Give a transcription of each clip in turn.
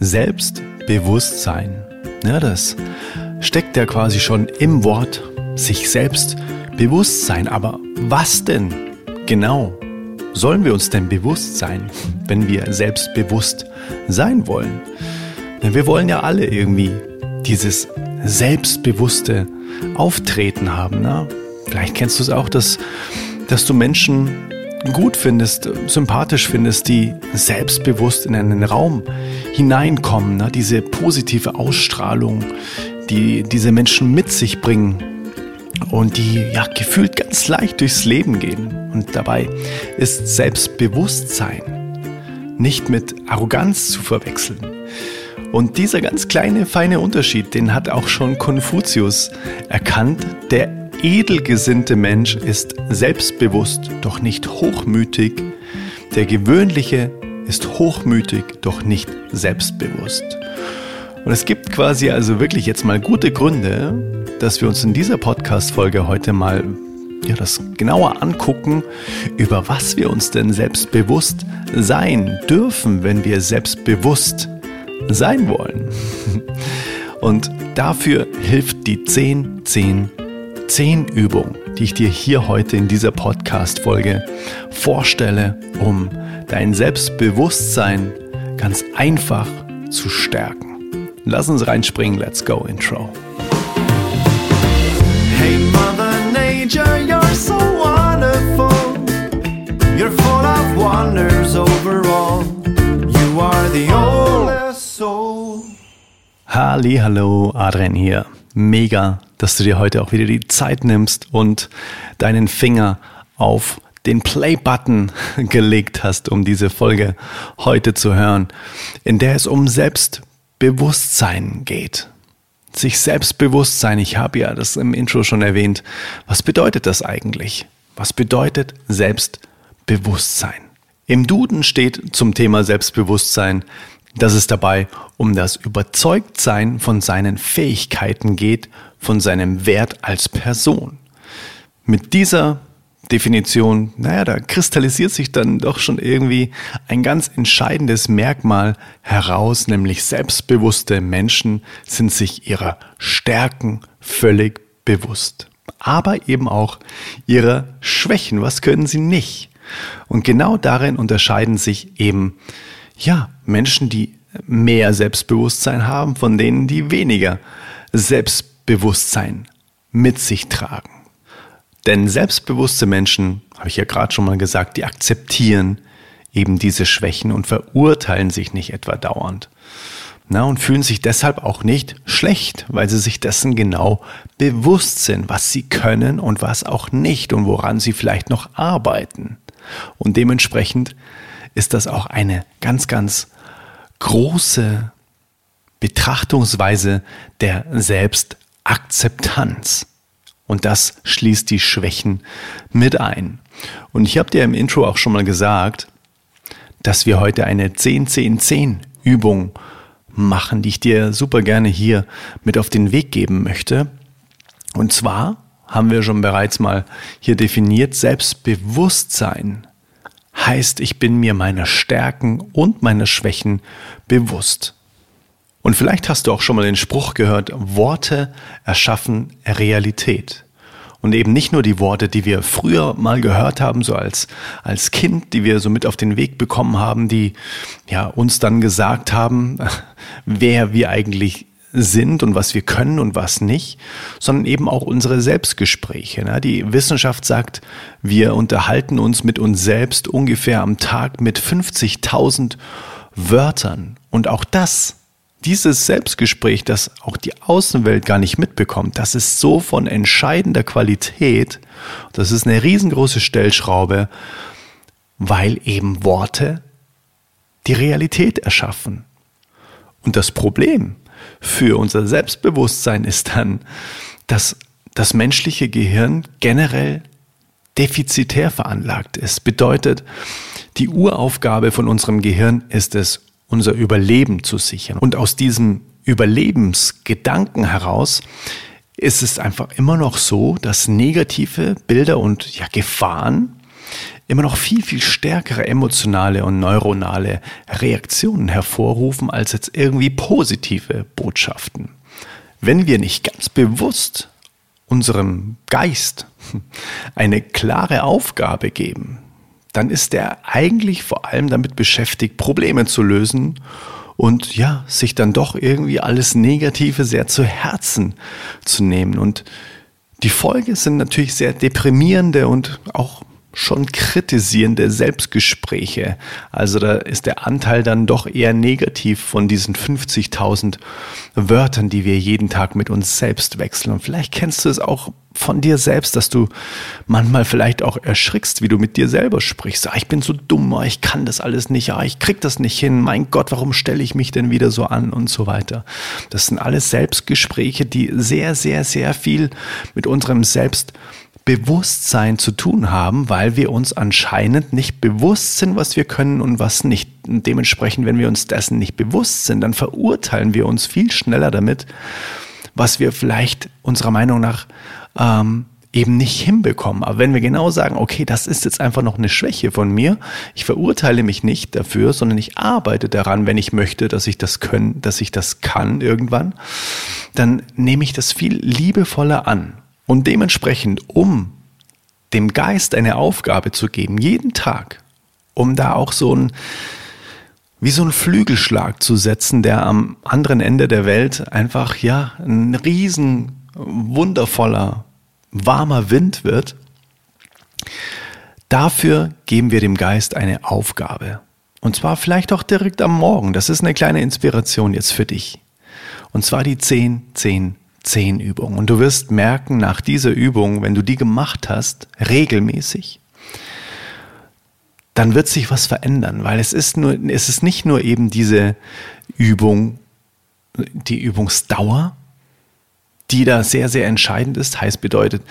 Selbstbewusstsein. Ja, das steckt ja quasi schon im Wort sich selbst bewusst sein. Aber was denn genau sollen wir uns denn bewusst sein, wenn wir selbstbewusst sein wollen? Denn wir wollen ja alle irgendwie dieses selbstbewusste Auftreten haben. Ne? Vielleicht kennst du es auch, dass, dass du Menschen gut findest, sympathisch findest, die selbstbewusst in einen Raum hineinkommen. Ne? Diese positive Ausstrahlung, die diese Menschen mit sich bringen und die ja gefühlt ganz leicht durchs Leben gehen. Und dabei ist Selbstbewusstsein nicht mit Arroganz zu verwechseln. Und dieser ganz kleine, feine Unterschied, den hat auch schon Konfuzius erkannt. Der edelgesinnte Mensch ist selbstbewusst, doch nicht hochmütig. Der gewöhnliche ist hochmütig, doch nicht selbstbewusst. Und es gibt quasi also wirklich jetzt mal gute Gründe, dass wir uns in dieser Podcast-Folge heute mal ja, das genauer angucken, über was wir uns denn selbstbewusst sein dürfen, wenn wir selbstbewusst sein wollen. Und dafür hilft die 10-10-10-Übung, die ich dir hier heute in dieser Podcast-Folge vorstelle, um dein Selbstbewusstsein ganz einfach zu stärken. Lass uns reinspringen, let's go, Intro. Hey Mother Nature, you're so wonderful. You're full of wonders overall. You are the oldest soul. Hallo, Adrian hier. Mega, dass du dir heute auch wieder die Zeit nimmst und deinen Finger auf den Play-Button gelegt hast, um diese Folge heute zu hören, in der es um Selbst Bewusstsein geht. Sich Selbstbewusstsein, ich habe ja das im Intro schon erwähnt. Was bedeutet das eigentlich? Was bedeutet Selbstbewusstsein? Im Duden steht zum Thema Selbstbewusstsein, dass es dabei um das Überzeugtsein von seinen Fähigkeiten geht, von seinem Wert als Person. Mit dieser Definition, naja, da kristallisiert sich dann doch schon irgendwie ein ganz entscheidendes Merkmal heraus, nämlich selbstbewusste Menschen sind sich ihrer Stärken völlig bewusst. Aber eben auch ihrer Schwächen. Was können sie nicht? Und genau darin unterscheiden sich eben, ja, Menschen, die mehr Selbstbewusstsein haben, von denen, die weniger Selbstbewusstsein mit sich tragen. Denn selbstbewusste Menschen, habe ich ja gerade schon mal gesagt, die akzeptieren eben diese Schwächen und verurteilen sich nicht etwa dauernd. Na, und fühlen sich deshalb auch nicht schlecht, weil sie sich dessen genau bewusst sind, was sie können und was auch nicht und woran sie vielleicht noch arbeiten. Und dementsprechend ist das auch eine ganz, ganz große Betrachtungsweise der Selbstakzeptanz. Und das schließt die Schwächen mit ein. Und ich habe dir im Intro auch schon mal gesagt, dass wir heute eine 10-10-10 Übung machen, die ich dir super gerne hier mit auf den Weg geben möchte. Und zwar haben wir schon bereits mal hier definiert, Selbstbewusstsein heißt, ich bin mir meiner Stärken und meiner Schwächen bewusst. Und vielleicht hast du auch schon mal den Spruch gehört, Worte erschaffen Realität. Und eben nicht nur die Worte, die wir früher mal gehört haben, so als, als Kind, die wir so mit auf den Weg bekommen haben, die ja uns dann gesagt haben, wer wir eigentlich sind und was wir können und was nicht, sondern eben auch unsere Selbstgespräche. Ne? Die Wissenschaft sagt, wir unterhalten uns mit uns selbst ungefähr am Tag mit 50.000 Wörtern. Und auch das dieses Selbstgespräch, das auch die Außenwelt gar nicht mitbekommt, das ist so von entscheidender Qualität. Das ist eine riesengroße Stellschraube, weil eben Worte die Realität erschaffen. Und das Problem für unser Selbstbewusstsein ist dann, dass das menschliche Gehirn generell defizitär veranlagt ist. Bedeutet, die Uraufgabe von unserem Gehirn ist es, unser Überleben zu sichern. Und aus diesem Überlebensgedanken heraus ist es einfach immer noch so, dass negative Bilder und ja, Gefahren immer noch viel, viel stärkere emotionale und neuronale Reaktionen hervorrufen als jetzt irgendwie positive Botschaften. Wenn wir nicht ganz bewusst unserem Geist eine klare Aufgabe geben, dann ist er eigentlich vor allem damit beschäftigt, Probleme zu lösen und ja, sich dann doch irgendwie alles Negative sehr zu Herzen zu nehmen. Und die Folge sind natürlich sehr deprimierende und auch schon kritisierende Selbstgespräche. Also da ist der Anteil dann doch eher negativ von diesen 50.000 Wörtern, die wir jeden Tag mit uns selbst wechseln. Und vielleicht kennst du es auch von dir selbst, dass du manchmal vielleicht auch erschrickst, wie du mit dir selber sprichst. Ah, ich bin so dumm, ah, ich kann das alles nicht, ah, ich krieg das nicht hin, mein Gott, warum stelle ich mich denn wieder so an und so weiter. Das sind alles Selbstgespräche, die sehr, sehr, sehr viel mit unserem Selbst Bewusstsein zu tun haben, weil wir uns anscheinend nicht bewusst sind, was wir können und was nicht. Und dementsprechend, wenn wir uns dessen nicht bewusst sind, dann verurteilen wir uns viel schneller damit, was wir vielleicht unserer Meinung nach ähm, eben nicht hinbekommen. Aber wenn wir genau sagen, okay, das ist jetzt einfach noch eine Schwäche von mir, ich verurteile mich nicht dafür, sondern ich arbeite daran, wenn ich möchte, dass ich das können, dass ich das kann irgendwann, dann nehme ich das viel liebevoller an und dementsprechend, um dem Geist eine Aufgabe zu geben, jeden Tag, um da auch so ein, wie so ein Flügelschlag zu setzen, der am anderen Ende der Welt einfach, ja, ein riesen, wundervoller, warmer Wind wird. Dafür geben wir dem Geist eine Aufgabe. Und zwar vielleicht auch direkt am Morgen. Das ist eine kleine Inspiration jetzt für dich. Und zwar die 10, 10, zehn Übungen. Und du wirst merken, nach dieser Übung, wenn du die gemacht hast, regelmäßig, dann wird sich was verändern, weil es ist nur, es ist nicht nur eben diese Übung, die Übungsdauer, die da sehr, sehr entscheidend ist. Heißt bedeutet,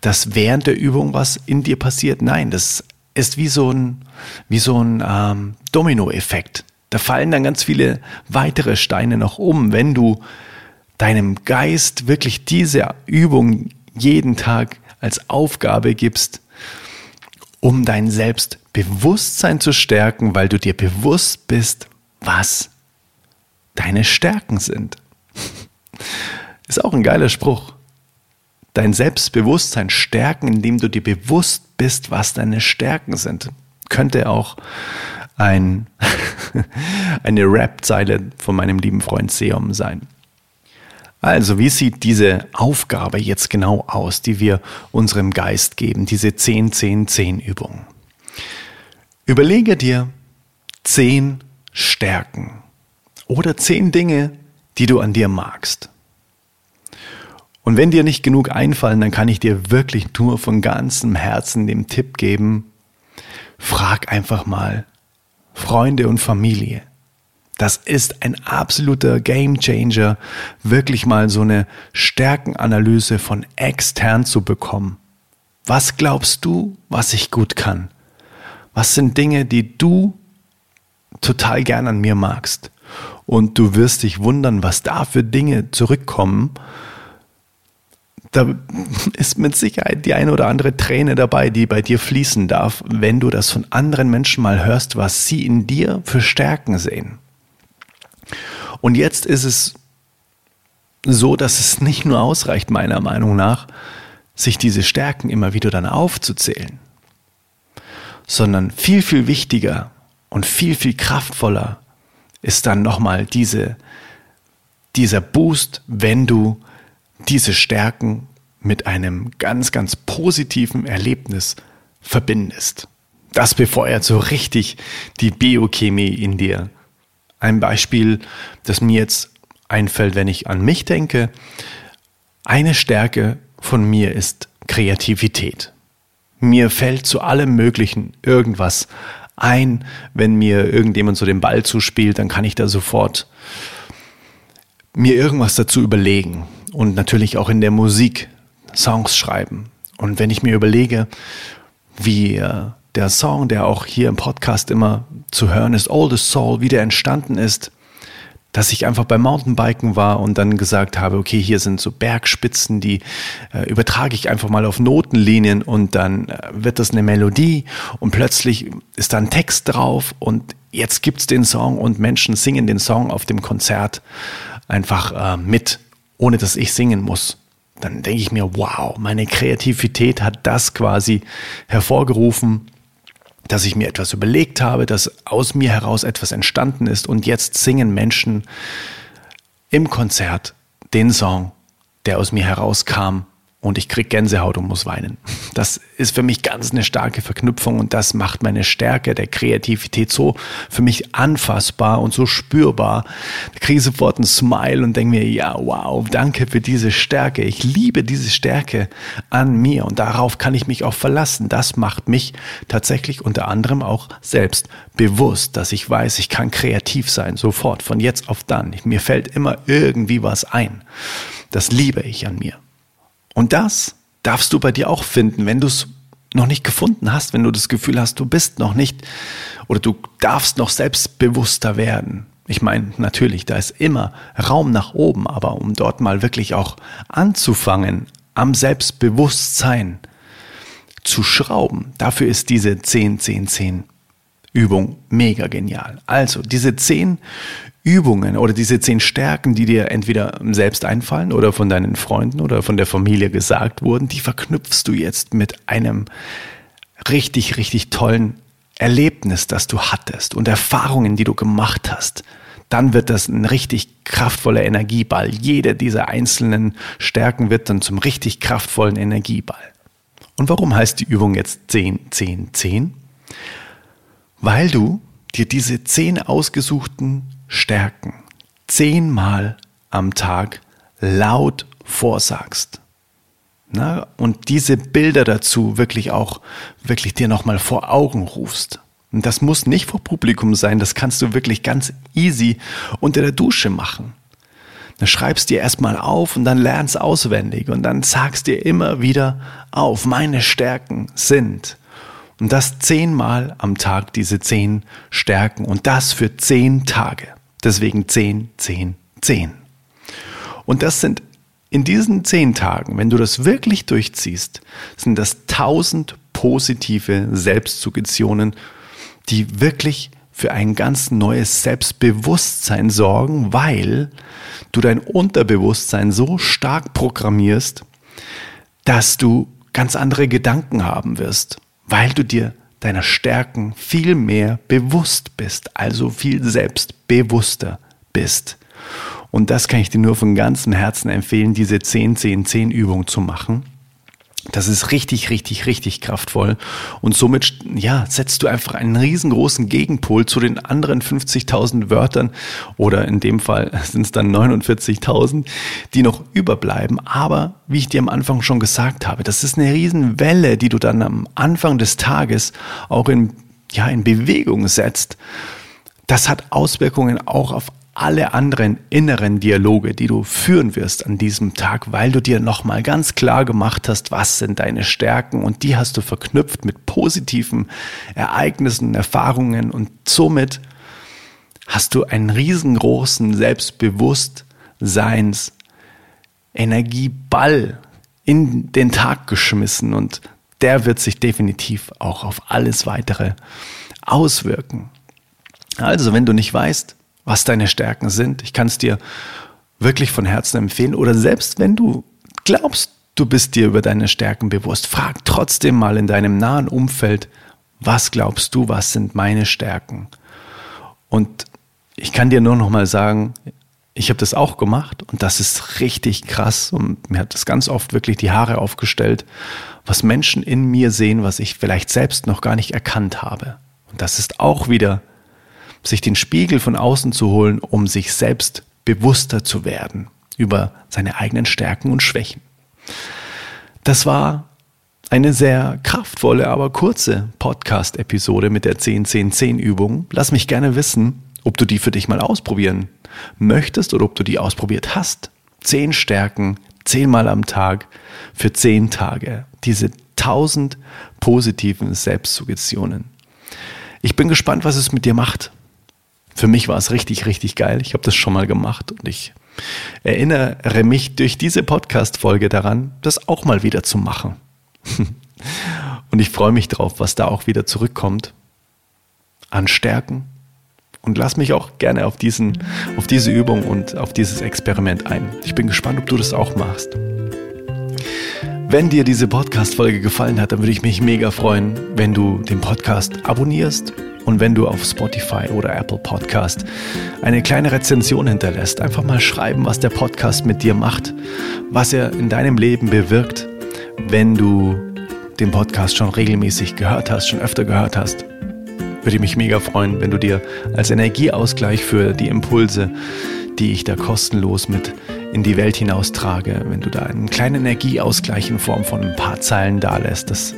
dass während der Übung was in dir passiert. Nein, das ist wie so ein, wie so ein ähm, Dominoeffekt. Da fallen dann ganz viele weitere Steine noch um, wenn du deinem Geist wirklich diese Übung jeden Tag als Aufgabe gibst, um dein Selbstbewusstsein zu stärken, weil du dir bewusst bist, was deine Stärken sind. Ist auch ein geiler Spruch. Dein Selbstbewusstsein stärken, indem du dir bewusst bist, was deine Stärken sind. Könnte auch ein, eine Rap-Zeile von meinem lieben Freund Seom sein. Also, wie sieht diese Aufgabe jetzt genau aus, die wir unserem Geist geben, diese 10-10-10-Übung? Überlege dir zehn Stärken oder zehn Dinge, die du an dir magst. Und wenn dir nicht genug einfallen, dann kann ich dir wirklich nur von ganzem Herzen den Tipp geben, frag einfach mal Freunde und Familie. Das ist ein absoluter Gamechanger, wirklich mal so eine Stärkenanalyse von extern zu bekommen. Was glaubst du, was ich gut kann? Was sind Dinge, die du total gern an mir magst? Und du wirst dich wundern, was da für Dinge zurückkommen. Da ist mit Sicherheit die eine oder andere Träne dabei, die bei dir fließen darf, wenn du das von anderen Menschen mal hörst, was sie in dir für Stärken sehen. Und jetzt ist es so, dass es nicht nur ausreicht, meiner Meinung nach, sich diese Stärken immer wieder dann aufzuzählen, sondern viel, viel wichtiger und viel, viel kraftvoller ist dann nochmal diese, dieser Boost, wenn du diese Stärken mit einem ganz, ganz positiven Erlebnis verbindest. Das befeuert so richtig die Biochemie in dir. Ein Beispiel, das mir jetzt einfällt, wenn ich an mich denke. Eine Stärke von mir ist Kreativität. Mir fällt zu allem Möglichen irgendwas ein. Wenn mir irgendjemand so den Ball zuspielt, dann kann ich da sofort mir irgendwas dazu überlegen. Und natürlich auch in der Musik Songs schreiben. Und wenn ich mir überlege, wie äh, der Song, der auch hier im Podcast immer zu hören ist, Old Soul, wie der entstanden ist, dass ich einfach beim Mountainbiken war und dann gesagt habe, okay, hier sind so Bergspitzen, die äh, übertrage ich einfach mal auf Notenlinien und dann äh, wird das eine Melodie und plötzlich ist da ein Text drauf und jetzt gibt's den Song und Menschen singen den Song auf dem Konzert einfach äh, mit, ohne dass ich singen muss. Dann denke ich mir, wow, meine Kreativität hat das quasi hervorgerufen dass ich mir etwas überlegt habe, dass aus mir heraus etwas entstanden ist und jetzt singen Menschen im Konzert den Song, der aus mir herauskam und ich krieg Gänsehaut und muss weinen. Das ist für mich ganz eine starke Verknüpfung und das macht meine Stärke der Kreativität so für mich anfassbar und so spürbar. Da kriege ich sofort einen Smile und denke mir, ja, wow, danke für diese Stärke. Ich liebe diese Stärke an mir und darauf kann ich mich auch verlassen. Das macht mich tatsächlich unter anderem auch selbst bewusst, dass ich weiß, ich kann kreativ sein, sofort, von jetzt auf dann. Mir fällt immer irgendwie was ein. Das liebe ich an mir. Und das darfst du bei dir auch finden, wenn du es noch nicht gefunden hast, wenn du das Gefühl hast, du bist noch nicht oder du darfst noch selbstbewusster werden. Ich meine, natürlich, da ist immer Raum nach oben, aber um dort mal wirklich auch anzufangen, am Selbstbewusstsein zu schrauben, dafür ist diese 10, 10, 10 Übung mega genial. Also diese 10 Übungen oder diese zehn Stärken, die dir entweder selbst einfallen oder von deinen Freunden oder von der Familie gesagt wurden, die verknüpfst du jetzt mit einem richtig, richtig tollen Erlebnis, das du hattest und Erfahrungen, die du gemacht hast. Dann wird das ein richtig kraftvoller Energieball. Jede dieser einzelnen Stärken wird dann zum richtig kraftvollen Energieball. Und warum heißt die Übung jetzt 10, 10, 10? Weil du dir diese zehn ausgesuchten Stärken zehnmal am Tag laut vorsagst. Na, und diese Bilder dazu wirklich auch, wirklich dir nochmal vor Augen rufst. Und das muss nicht vor Publikum sein, das kannst du wirklich ganz easy unter der Dusche machen. Dann schreibst dir erstmal auf und dann lernst auswendig und dann sagst dir immer wieder auf, meine Stärken sind. Und das zehnmal am Tag, diese zehn Stärken und das für zehn Tage. Deswegen 10, 10, 10. Und das sind in diesen 10 Tagen, wenn du das wirklich durchziehst, sind das 1000 positive Selbstsuggestionen, die wirklich für ein ganz neues Selbstbewusstsein sorgen, weil du dein Unterbewusstsein so stark programmierst, dass du ganz andere Gedanken haben wirst, weil du dir deiner Stärken viel mehr bewusst bist, also viel selbstbewusster bist. Und das kann ich dir nur von ganzem Herzen empfehlen, diese 10-10-10 Übung zu machen. Das ist richtig, richtig, richtig kraftvoll. Und somit, ja, setzt du einfach einen riesengroßen Gegenpol zu den anderen 50.000 Wörtern oder in dem Fall sind es dann 49.000, die noch überbleiben. Aber wie ich dir am Anfang schon gesagt habe, das ist eine Riesenwelle, die du dann am Anfang des Tages auch in, ja, in Bewegung setzt. Das hat Auswirkungen auch auf alle anderen inneren Dialoge, die du führen wirst an diesem Tag, weil du dir nochmal ganz klar gemacht hast, was sind deine Stärken und die hast du verknüpft mit positiven Ereignissen, Erfahrungen und somit hast du einen riesengroßen Selbstbewusstseins Energieball in den Tag geschmissen und der wird sich definitiv auch auf alles weitere auswirken. Also, wenn du nicht weißt, was deine Stärken sind. Ich kann es dir wirklich von Herzen empfehlen. Oder selbst wenn du glaubst, du bist dir über deine Stärken bewusst, frag trotzdem mal in deinem nahen Umfeld, was glaubst du, was sind meine Stärken? Und ich kann dir nur noch mal sagen, ich habe das auch gemacht und das ist richtig krass und mir hat das ganz oft wirklich die Haare aufgestellt, was Menschen in mir sehen, was ich vielleicht selbst noch gar nicht erkannt habe. Und das ist auch wieder sich den Spiegel von außen zu holen, um sich selbst bewusster zu werden über seine eigenen Stärken und Schwächen. Das war eine sehr kraftvolle, aber kurze Podcast-Episode mit der 10-10-10-Übung. Lass mich gerne wissen, ob du die für dich mal ausprobieren möchtest oder ob du die ausprobiert hast. Zehn Stärken, zehnmal am Tag für zehn Tage. Diese tausend positiven Selbstsuggestionen. Ich bin gespannt, was es mit dir macht Für mich war es richtig, richtig geil. Ich habe das schon mal gemacht und ich erinnere mich durch diese Podcast-Folge daran, das auch mal wieder zu machen. und ich freue mich drauf, was da auch wieder zurückkommt. An Stärken. Und lass mich auch gerne auf, diesen, auf diese Übung und auf dieses Experiment ein. Ich bin gespannt, ob du das auch machst. Wenn dir diese Podcast-Folge gefallen hat, dann würde ich mich mega freuen, wenn du den Podcast abonnierst und wenn du auf Spotify oder Apple Podcast eine kleine Rezension hinterlässt. Einfach mal schreiben, was der Podcast mit dir macht, was er in deinem Leben bewirkt, wenn du den Podcast schon regelmäßig gehört hast, schon öfter gehört hast. Würde ich mich mega freuen, wenn du dir als Energieausgleich für die Impulse, die ich da kostenlos mit in die Welt hinaustrage, wenn du da einen kleinen Energieausgleich in Form von ein paar Zeilen da lässt, das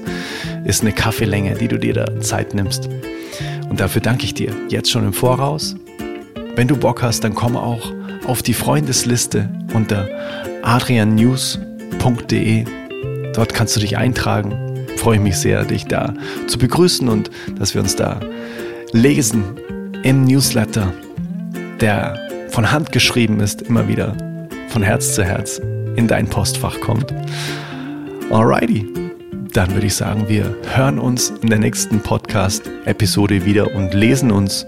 ist eine Kaffeelänge, die du dir da Zeit nimmst. Und dafür danke ich dir jetzt schon im Voraus. Wenn du Bock hast, dann komm auch auf die Freundesliste unter adriannews.de. Dort kannst du dich eintragen. Freue ich mich sehr, dich da zu begrüßen und dass wir uns da lesen im Newsletter, der von Hand geschrieben ist, immer wieder von Herz zu Herz in dein Postfach kommt. Alrighty, dann würde ich sagen, wir hören uns in der nächsten Podcast-Episode wieder und lesen uns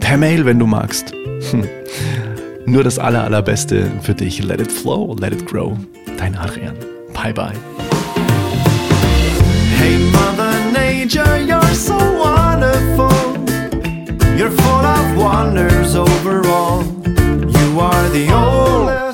per Mail, wenn du magst. Hm. Nur das Aller, Allerbeste für dich. Let it flow, let it grow. Dein Adrian. Bye bye. Hey Mother Nature, you're so wonderful. You're full of wonders overall. You are the only.